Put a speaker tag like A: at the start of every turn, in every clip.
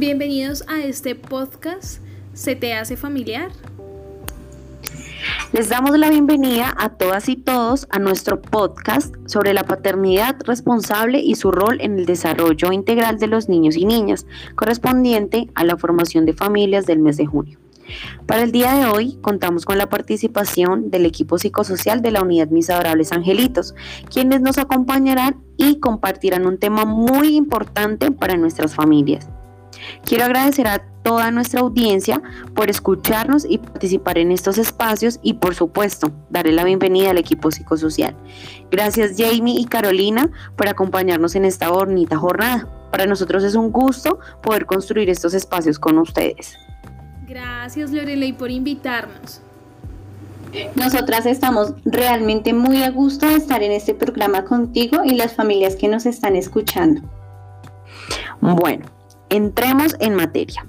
A: Bienvenidos a este podcast ¿Se te hace familiar?
B: Les damos la bienvenida a todas y todos a nuestro podcast sobre la paternidad responsable y su rol en el desarrollo integral de los niños y niñas, correspondiente a la formación de familias del mes de junio. Para el día de hoy contamos con la participación del equipo psicosocial de la Unidad Mis Adorables Angelitos, quienes nos acompañarán y compartirán un tema muy importante para nuestras familias. Quiero agradecer a toda nuestra audiencia por escucharnos y participar en estos espacios y por supuesto darle la bienvenida al equipo psicosocial. Gracias Jamie y Carolina por acompañarnos en esta bonita jornada. Para nosotros es un gusto poder construir estos espacios con ustedes.
A: Gracias Lorelei por invitarnos.
C: Nosotras estamos realmente muy a gusto de estar en este programa contigo y las familias que nos están escuchando.
B: Bueno, entremos en materia.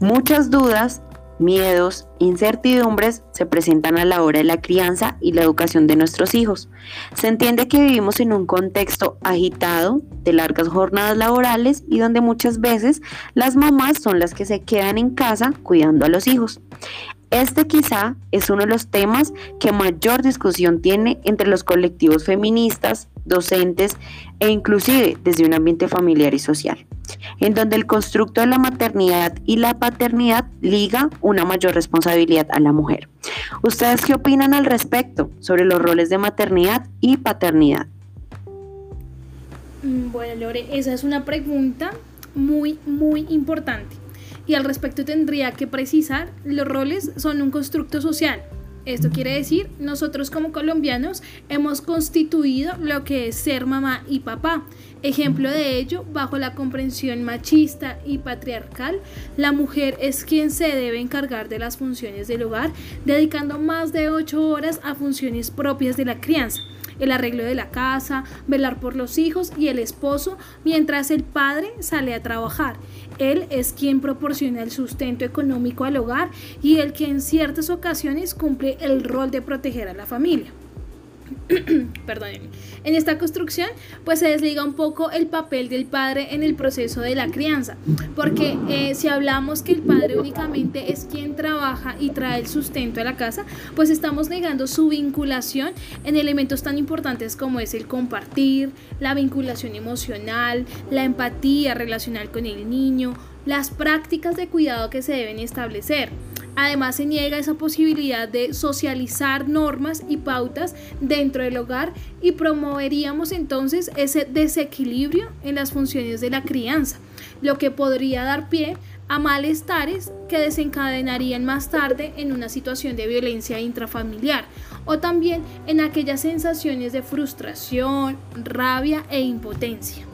B: Muchas dudas, miedos, incertidumbres se presentan a la hora de la crianza y la educación de nuestros hijos. Se entiende que vivimos en un contexto agitado de largas jornadas laborales y donde muchas veces las mamás son las que se quedan en casa cuidando a los hijos. Este quizá es uno de los temas que mayor discusión tiene entre los colectivos feministas, docentes e inclusive desde un ambiente familiar y social en donde el constructo de la maternidad y la paternidad liga una mayor responsabilidad a la mujer. ¿Ustedes qué opinan al respecto sobre los roles de maternidad y paternidad?
A: Mm, bueno, Lore, esa es una pregunta muy, muy importante. Y al respecto tendría que precisar, los roles son un constructo social, esto quiere decir, nosotros como colombianos hemos constituido lo que es ser mamá y papá. Ejemplo de ello, bajo la comprensión machista y patriarcal, la mujer es quien se debe encargar de las funciones del hogar, dedicando más de ocho horas a funciones propias de la crianza el arreglo de la casa, velar por los hijos y el esposo, mientras el padre sale a trabajar. Él es quien proporciona el sustento económico al hogar y el que en ciertas ocasiones cumple el rol de proteger a la familia. Perdónenme. En esta construcción, pues se desliga un poco el papel del padre en el proceso de la crianza, porque eh, si hablamos que el padre únicamente es quien trabaja y trae el sustento a la casa, pues estamos negando su vinculación en elementos tan importantes como es el compartir, la vinculación emocional, la empatía relacional con el niño, las prácticas de cuidado que se deben establecer. Además, se niega esa posibilidad de socializar normas y pautas dentro del hogar y promoveríamos entonces ese desequilibrio en las funciones de la crianza, lo que podría dar pie a malestares que desencadenarían más tarde en una situación de violencia intrafamiliar o también en aquellas sensaciones de frustración, rabia e impotencia.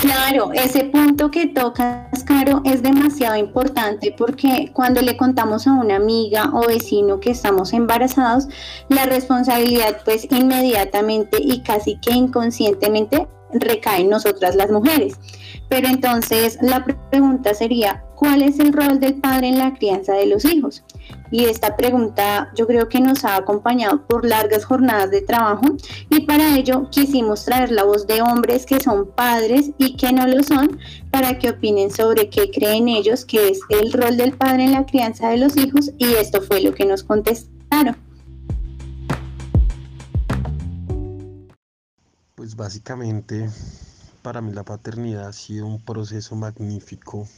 C: Claro, ese punto que tocas, Caro, es demasiado importante porque cuando le contamos a una amiga o vecino que estamos embarazados, la responsabilidad pues inmediatamente y casi que inconscientemente recae en nosotras las mujeres. Pero entonces la pregunta sería, ¿cuál es el rol del padre en la crianza de los hijos? Y esta pregunta yo creo que nos ha acompañado por largas jornadas de trabajo y para ello quisimos traer la voz de hombres que son padres y que no lo son para que opinen sobre qué creen ellos que es el rol del padre en la crianza de los hijos y esto fue lo que nos contestaron.
D: Pues básicamente para mí la paternidad ha sido un proceso magnífico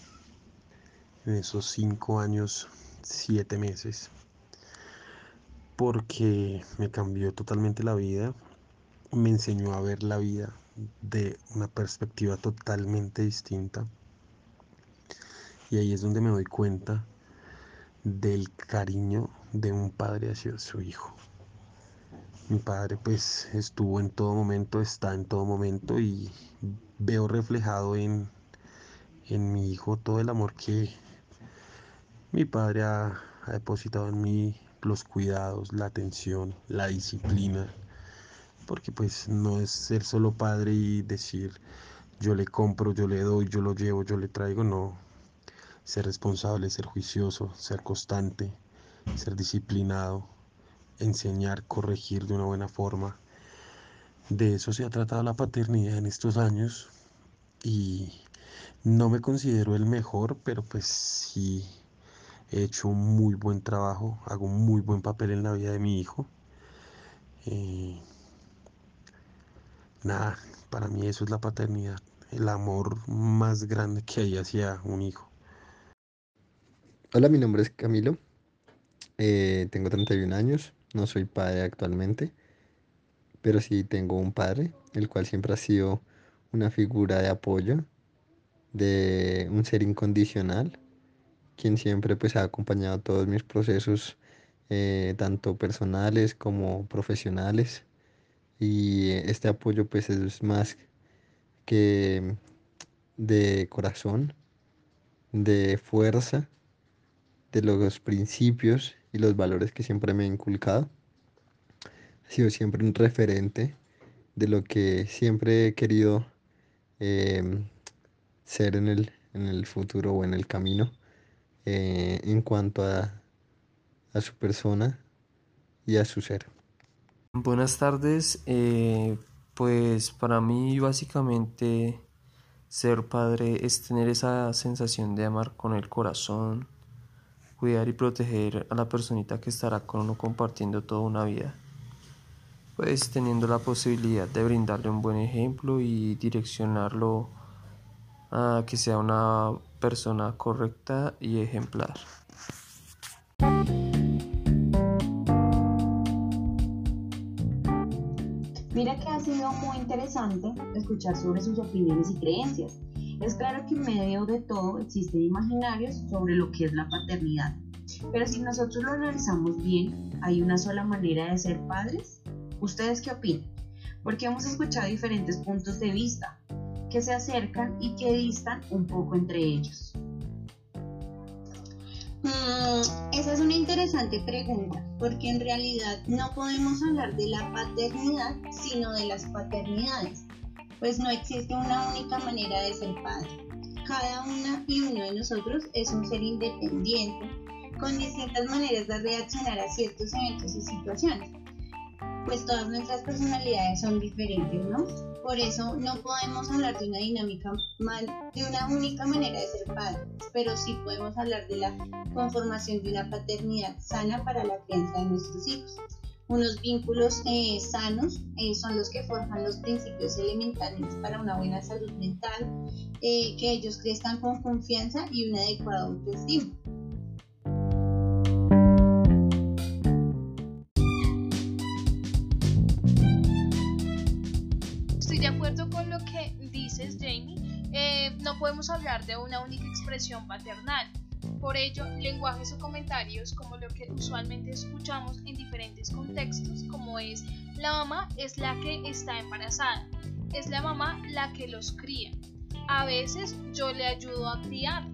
D: en esos cinco años, siete meses, porque me cambió totalmente la vida, me enseñó a ver la vida de una perspectiva totalmente distinta. Y ahí es donde me doy cuenta del cariño de un padre hacia su hijo. Mi padre pues estuvo en todo momento, está en todo momento y veo reflejado en, en mi hijo todo el amor que mi padre ha, ha depositado en mí, los cuidados, la atención, la disciplina, porque pues no es ser solo padre y decir yo le compro, yo le doy, yo lo llevo, yo le traigo, no. Ser responsable, ser juicioso, ser constante, ser disciplinado, enseñar, corregir de una buena forma. De eso se ha tratado la paternidad en estos años y No me considero el mejor, pero pues sí he hecho un muy buen trabajo, hago un muy buen papel en la vida de mi hijo. Eh, nada, para mí eso es la paternidad, el amor más grande que hay hacia un hijo.
E: Hola, mi nombre es Camilo, eh, tengo 31 años, no soy padre actualmente, pero sí tengo un padre, el cual siempre ha sido una figura de apoyo, de un ser incondicional quien siempre pues ha acompañado todos mis procesos, eh, tanto personales como profesionales. Y este apoyo pues es más que de corazón, de fuerza, de los principios y los valores que siempre me ha inculcado. Ha sido siempre un referente de lo que siempre he querido em, ser en el, en el futuro o en el camino. Eh, en cuanto a, a, su persona y a su ser.
F: Buenas tardes, eh, pues para mí básicamente ser padre es tener esa sensación de amar con el corazón, cuidar y proteger a la personita que estará con uno compartiendo toda una vida pues teniendo la posibilidad de brindarle un buen ejemplo y direccionarlo a que sea una persona correcta y ejemplar.
B: Mira que ha sido muy interesante escuchar sobre sus opiniones y creencias. Es claro que en medio de todo existen imaginarios sobre lo que es la paternidad. Pero si nosotros lo analizamos bien, ¿hay una sola manera de ser padres? ¿Ustedes qué opinan? Porque hemos escuchado diferentes puntos de vista, que se acercan y que distan un poco entre ellos?
C: Mm, esa es una interesante pregunta, porque en realidad no podemos hablar de la paternidad, sino de las paternidades, pues no existe una única manera de ser padre. Cada una y uno de nosotros es un ser independiente, con distintas maneras de reaccionar a ciertos eventos y situaciones pues todas nuestras personalidades son diferentes, ¿no? Por eso no podemos hablar de una dinámica mal, de una única manera de ser padres, pero sí podemos hablar de la conformación de una paternidad sana para la crianza de nuestros hijos. Unos vínculos eh, sanos eh, son los que forjan los principios elementales para una buena salud mental, eh, que ellos crezcan con confianza y una adecuada autoestima.
A: Podemos hablar de una única expresión paternal. Por ello, lenguajes o comentarios como lo que usualmente escuchamos en diferentes contextos, como es la mamá es la que está embarazada, es la mamá la que los cría. A veces yo le ayudo a criar.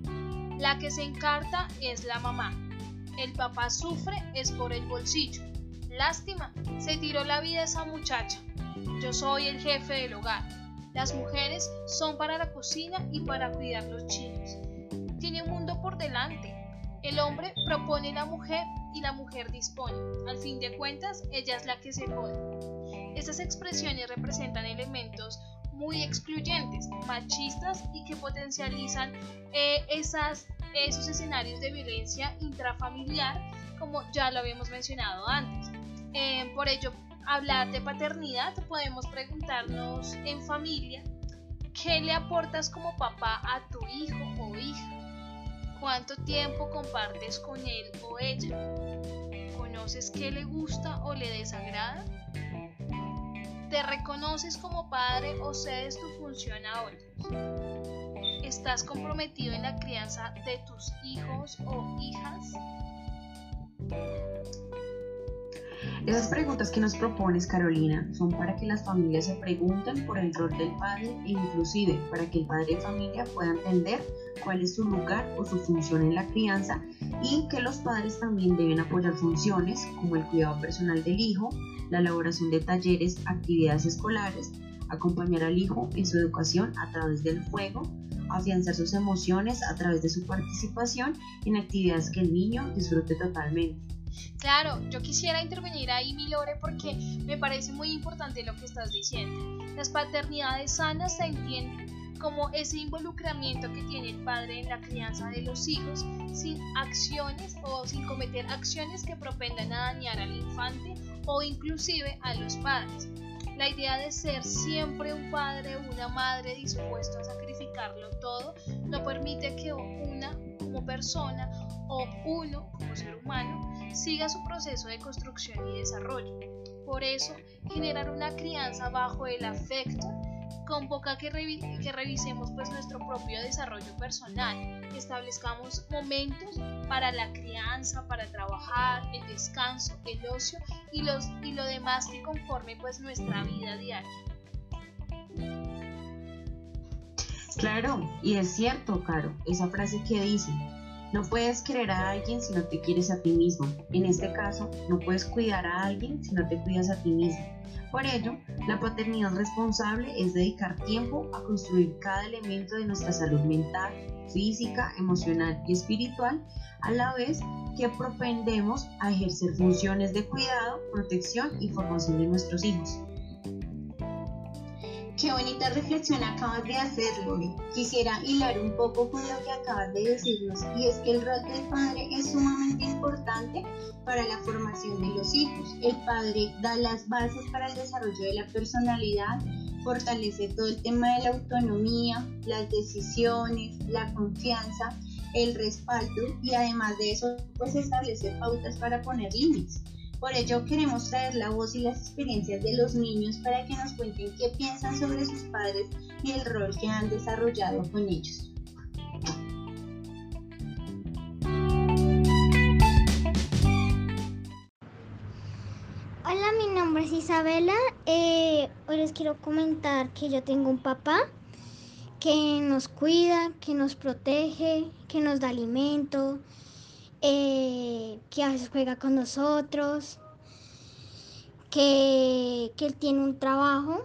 A: La que se encarta es la mamá. El papá sufre es por el bolsillo. Lástima, se tiró la vida esa muchacha. Yo soy el jefe del hogar. Las mujeres son para la cocina y para cuidar los chinos. Tiene un mundo por delante. El hombre propone la mujer y la mujer dispone. Al fin de cuentas, ella es la que se jode. Estas expresiones representan elementos muy excluyentes, machistas y que potencializan eh, esos escenarios de violencia intrafamiliar, como ya lo habíamos mencionado antes. Eh, por ello, hablar de paternidad, podemos preguntarnos en familia, ¿qué le aportas como papá a tu hijo o hija? ¿Cuánto tiempo compartes con él o ella? ¿Conoces qué le gusta o le desagrada? ¿Te reconoces como padre o cedes tu función a otros? ¿Estás comprometido en la crianza de tus hijos o hijas?
B: Esas preguntas que nos propones, Carolina, son para que las familias se pregunten por el rol del padre e inclusive para que el padre de familia pueda entender cuál es su lugar o su función en la crianza y que los padres también deben apoyar funciones como el cuidado personal del hijo, la elaboración de talleres, actividades escolares, acompañar al hijo en su educación a través del juego, afianzar sus emociones a través de su participación en actividades que el niño disfrute totalmente.
A: Claro, yo quisiera intervenir ahí, Milore, porque me parece muy importante lo que estás diciendo. Las paternidades sanas se entienden como ese involucramiento que tiene el padre en la crianza de los hijos sin acciones o sin cometer acciones que propendan a dañar al infante o inclusive a los padres. La idea de ser siempre un padre o una madre dispuesto a sacrificarlo todo no permite que una como persona o uno como ser humano siga su proceso de construcción y desarrollo. Por eso, generar una crianza bajo el afecto convoca que, que revisemos pues nuestro propio desarrollo personal, establezcamos momentos para la crianza, para trabajar, el descanso, el ocio y, los, y lo demás que conforme pues nuestra vida diaria.
B: Claro, y es cierto, Caro, esa frase que dice, no puedes querer a alguien si no te quieres a ti mismo. En este caso, no puedes cuidar a alguien si no te cuidas a ti mismo. Por ello, la paternidad responsable es dedicar tiempo a construir cada elemento de nuestra salud mental, física, emocional y espiritual, a la vez que propendemos a ejercer funciones de cuidado, protección y formación de nuestros hijos.
C: Qué bonita reflexión acabas de hacer, Lore. Quisiera hilar un poco con lo que acabas de decirnos, y es que el rol del padre es sumamente importante para la formación de los hijos. El padre da las bases para el desarrollo de la personalidad, fortalece todo el tema de la autonomía, las decisiones, la confianza, el respaldo y además de eso, pues establece pautas para poner límites. Por ello queremos traer la voz y las experiencias de los niños para que nos cuenten qué piensan sobre sus padres y el rol que han desarrollado con ellos.
G: Hola, mi nombre es Isabela. Eh, hoy les quiero comentar que yo tengo un papá que nos cuida, que nos protege, que nos da alimento, eh, que a veces juega con nosotros, que, que él tiene un trabajo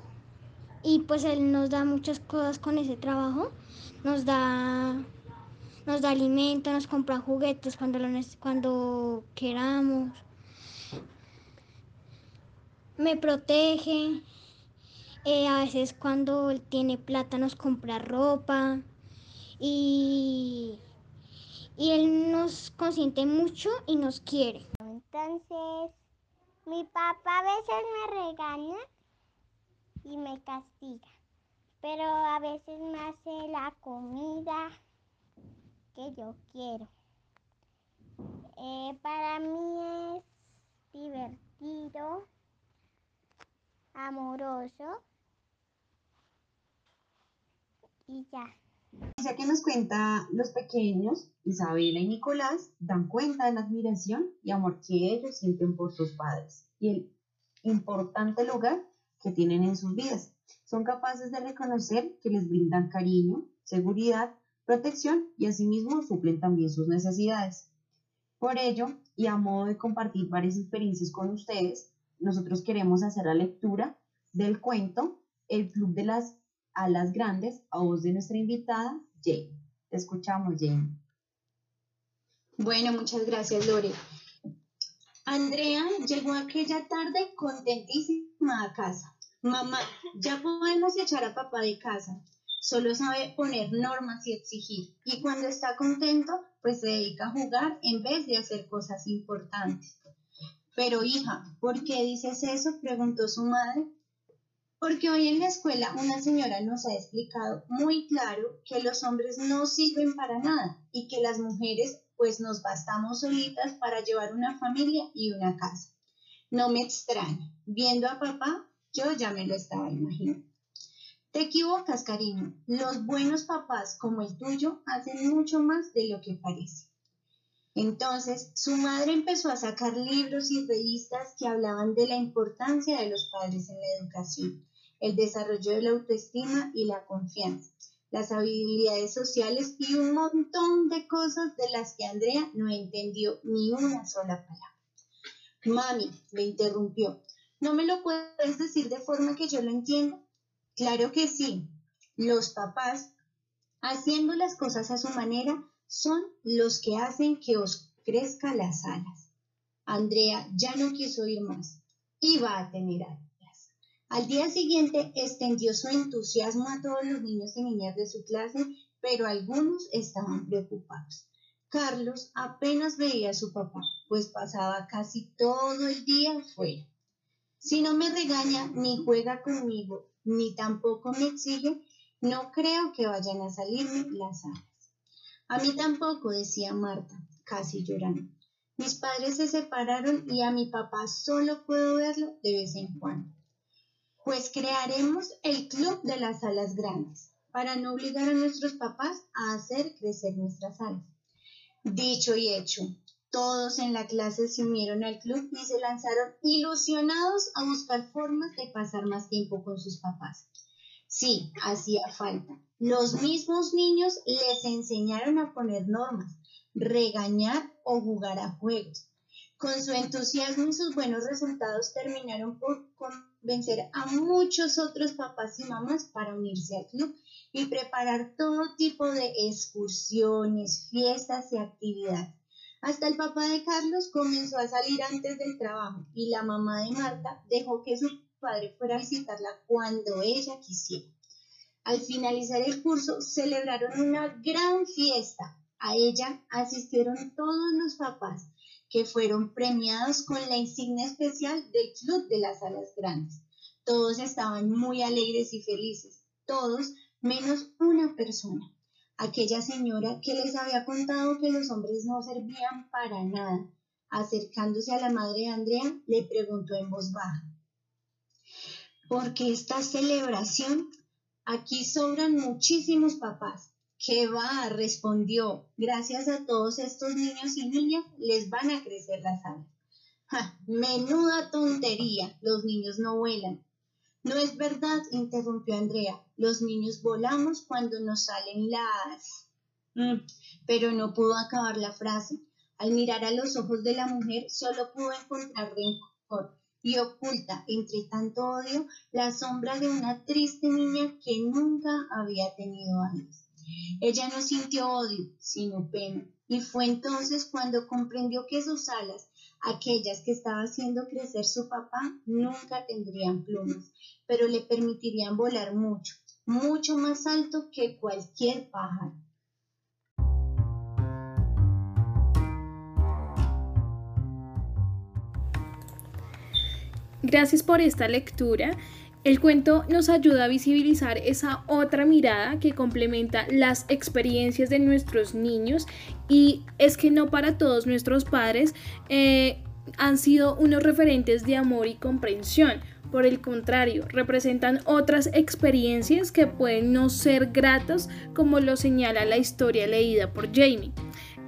G: y pues él nos da muchas cosas con ese trabajo, nos da nos da alimento, nos compra juguetes cuando, cuando queramos, me protege, eh, a veces cuando él tiene plata nos compra ropa y y Él nos consiente mucho y nos quiere.
H: Entonces, mi papá a veces me regaña y me castiga, pero a veces me hace la comida que yo quiero. Eh, para mí es divertido, amoroso y ya.
B: Ya que nos cuenta los pequeños, Isabela y Nicolás dan cuenta de la admiración y amor que ellos sienten por sus padres y el importante lugar que tienen en sus vidas. Son capaces de reconocer que les brindan cariño, seguridad, protección y asimismo suplen también sus necesidades. Por ello, y a modo de compartir varias experiencias con ustedes, nosotros queremos hacer la lectura del cuento El Club de las a las grandes a voz de nuestra invitada, Jane. Te escuchamos, Jane.
C: Bueno, muchas gracias, Lore. Andrea llegó aquella tarde contentísima a casa. Mamá, ya podemos echar a papá de casa. Solo sabe poner normas y exigir. Y cuando está contento, pues se dedica a jugar en vez de hacer cosas importantes. Pero hija, ¿por qué dices eso? preguntó su madre porque hoy en la escuela una señora nos ha explicado muy claro que los hombres no sirven para nada y que las mujeres pues nos bastamos solitas para llevar una familia y una casa. No me extraña. Viendo a papá, yo ya me lo estaba imaginando. Te equivocas, cariño. Los buenos papás como el tuyo hacen mucho más de lo que parece. Entonces, su madre empezó a sacar libros y revistas que hablaban de la importancia de los padres en la educación el desarrollo de la autoestima y la confianza, las habilidades sociales y un montón de cosas de las que Andrea no entendió ni una sola palabra. Mami, me interrumpió, ¿no me lo puedes decir de forma que yo lo entienda? Claro que sí. Los papás, haciendo las cosas a su manera, son los que hacen que os crezca las alas. Andrea ya no quiso ir más. Iba a tener Al día siguiente extendió su entusiasmo a todos los niños y niñas de su clase, pero algunos estaban preocupados. Carlos apenas veía a su papá, pues pasaba casi todo el día fuera. Si no me regaña ni juega conmigo, ni tampoco me exige, no creo que vayan a salirme las alas. A mí tampoco, decía Marta, casi llorando. Mis padres se separaron y a mi papá solo puedo verlo de vez en cuando. Pues crearemos el club de las alas grandes para no obligar a nuestros papás a hacer crecer nuestras alas. Dicho y hecho, todos en la clase se unieron al club y se lanzaron ilusionados a buscar formas de pasar más tiempo con sus papás. Sí, hacía falta. Los mismos niños les enseñaron a poner normas, regañar o jugar a juegos. Con su entusiasmo y sus buenos resultados terminaron por convencer a muchos otros papás y mamás para unirse al club y preparar todo tipo de excursiones, fiestas y actividades. Hasta el papá de Carlos comenzó a salir antes del trabajo y la mamá de Marta dejó que su padre fuera a visitarla cuando ella quisiera. Al finalizar el curso celebraron una gran fiesta. A ella asistieron todos los papás que fueron premiados con la insignia especial del Club de las Alas Grandes. Todos estaban muy alegres y felices, todos menos una persona, aquella señora que les había contado que los hombres no servían para nada. Acercándose a la madre de Andrea, le preguntó en voz baja, ¿por qué esta celebración? Aquí sobran muchísimos papás. ¿Qué va? respondió. Gracias a todos estos niños y niñas les van a crecer las alas. menuda tontería. Los niños no vuelan. No es verdad, interrumpió Andrea. Los niños volamos cuando nos salen las... Mm, pero no pudo acabar la frase. Al mirar a los ojos de la mujer, solo pudo encontrar rencor y oculta entre tanto odio la sombra de una triste niña que nunca había tenido años. Ella no sintió odio, sino pena, y fue entonces cuando comprendió que sus alas Aquellas que estaba haciendo crecer su papá nunca tendrían plumas, pero le permitirían volar mucho, mucho más alto que cualquier pájaro.
A: Gracias por esta lectura. El cuento nos ayuda a visibilizar esa otra mirada que complementa las experiencias de nuestros niños y es que no para todos nuestros padres eh, han sido unos referentes de amor y comprensión. Por el contrario, representan otras experiencias que pueden no ser gratas como lo señala la historia leída por Jamie.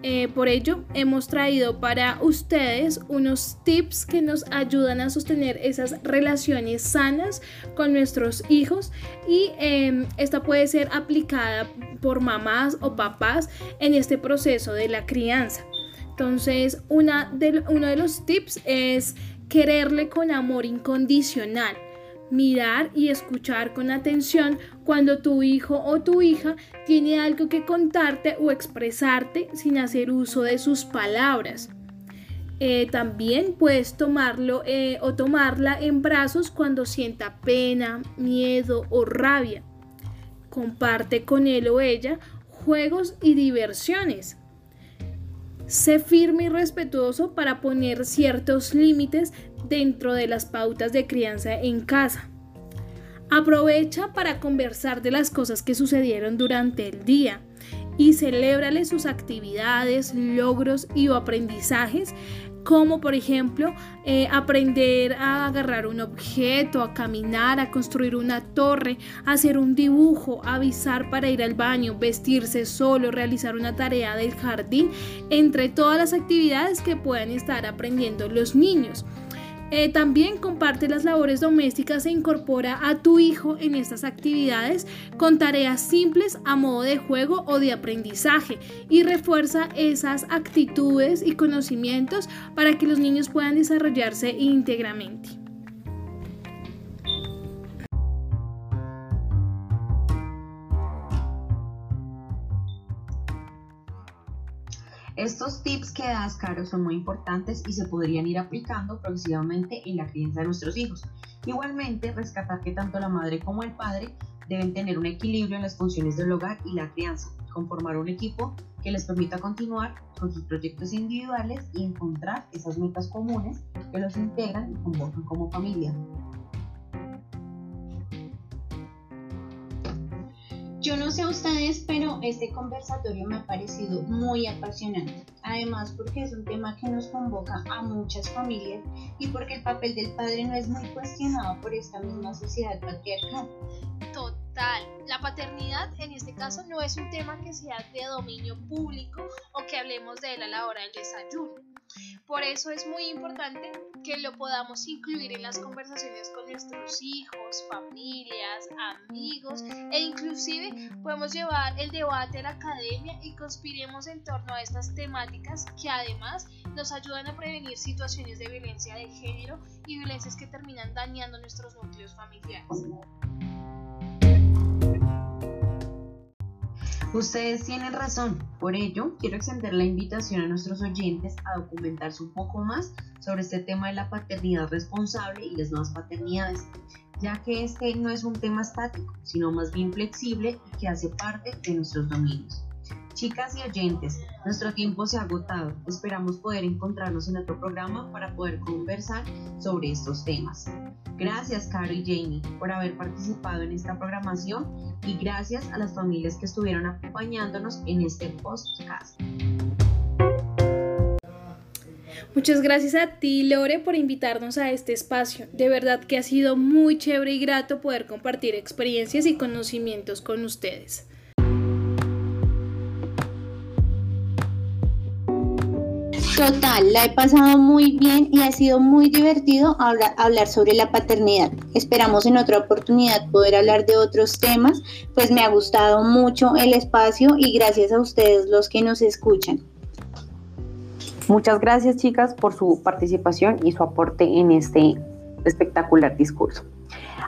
A: Eh, por ello, hemos traído para ustedes unos tips que nos ayudan a sostener esas relaciones sanas con nuestros hijos y em, esta puede ser aplicada por mamás o papás en este proceso de la crianza. Entonces, una de, uno de los tips es quererle con amor incondicional mirar y escuchar con atención cuando tu hijo o tu hija tiene algo que contarte o expresarte sin hacer uso de sus palabras. Eh, también puedes tomarlo eh, o tomarla en brazos cuando sienta pena, miedo o rabia. Comparte con él o ella juegos y diversiones. Sé firme y respetuoso para poner ciertos límites dentro de las pautas de crianza en casa. Aprovecha para conversar de las cosas que sucedieron durante el día y celébrale sus actividades, logros y aprendizajes como por ejemplo eh, aprender a agarrar un objeto, a caminar, a construir una torre, hacer un dibujo, avisar para ir al baño, vestirse solo, realizar una tarea del jardín, entre todas las actividades que puedan estar aprendiendo los niños. Eh, también comparte las labores domésticas e incorpora a tu hijo en estas actividades con tareas simples a modo de juego o de aprendizaje y refuerza esas actitudes y conocimientos para que los niños puedan desarrollarse íntegramente.
B: Estos tips que das, Caro, son muy importantes y se podrían ir aplicando progresivamente en la crianza de nuestros hijos. Igualmente, rescatar que tanto la madre como el padre deben tener un equilibrio en las funciones del hogar y la crianza, conformar un equipo que les permita continuar con sus proyectos individuales y encontrar esas metas comunes que los integran y convocan como familia.
C: Yo no sé a ustedes, pero este conversatorio me ha parecido muy apasionante. Además, porque es un tema que nos convoca a muchas familias y porque el papel del padre no es muy cuestionado por esta misma sociedad patriarcal.
A: Total, la paternidad en este caso no es un tema que sea de dominio público o que hablemos de él a la hora del desayuno. Por eso es muy importante que lo podamos incluir en las conversaciones con nuestros hijos, familias, amigos e inclusive podemos llevar el debate a la academia y conspiremos en torno a estas temáticas que además nos ayudan a prevenir situaciones de violencia de género y violencias que terminan dañando nuestros núcleos familiares.
B: Ustedes tienen razón, por ello quiero extender la invitación a nuestros oyentes a documentarse un poco más sobre este tema de la paternidad responsable y las nuevas paternidades, ya que este no es un tema estático, sino más bien flexible y que hace parte de nuestros dominios. Chicas y oyentes, nuestro tiempo se ha agotado. Esperamos poder encontrarnos en otro programa para poder conversar sobre estos temas. Gracias, Caro y Jamie, por haber participado en esta programación y gracias a las familias que estuvieron acompañándonos en este podcast.
A: Muchas gracias a ti, Lore, por invitarnos a este espacio. De verdad que ha sido muy chévere y grato poder compartir experiencias y conocimientos con ustedes.
C: Total, la he pasado muy bien y ha sido muy divertido hablar, sobre la paternidad. Esperamos en otra oportunidad poder hablar de otros temas, pues me ha gustado mucho el espacio y gracias a ustedes los que nos escuchan.
I: Muchas gracias chicas por su participación y su aporte en este espectacular discurso.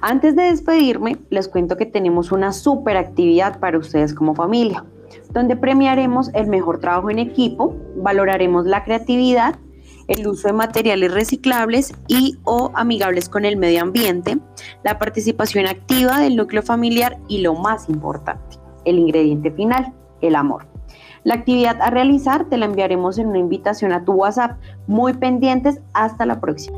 I: Antes de despedirme, les cuento que tenemos una super actividad para ustedes como familia donde premiaremos el mejor trabajo en equipo, valoraremos la creatividad, el uso de materiales reciclables y o amigables con el medio ambiente, la participación activa del núcleo familiar y lo más importante, el ingrediente final, el amor. La actividad a realizar te la enviaremos en una invitación a tu WhatsApp. Muy pendientes, hasta la próxima.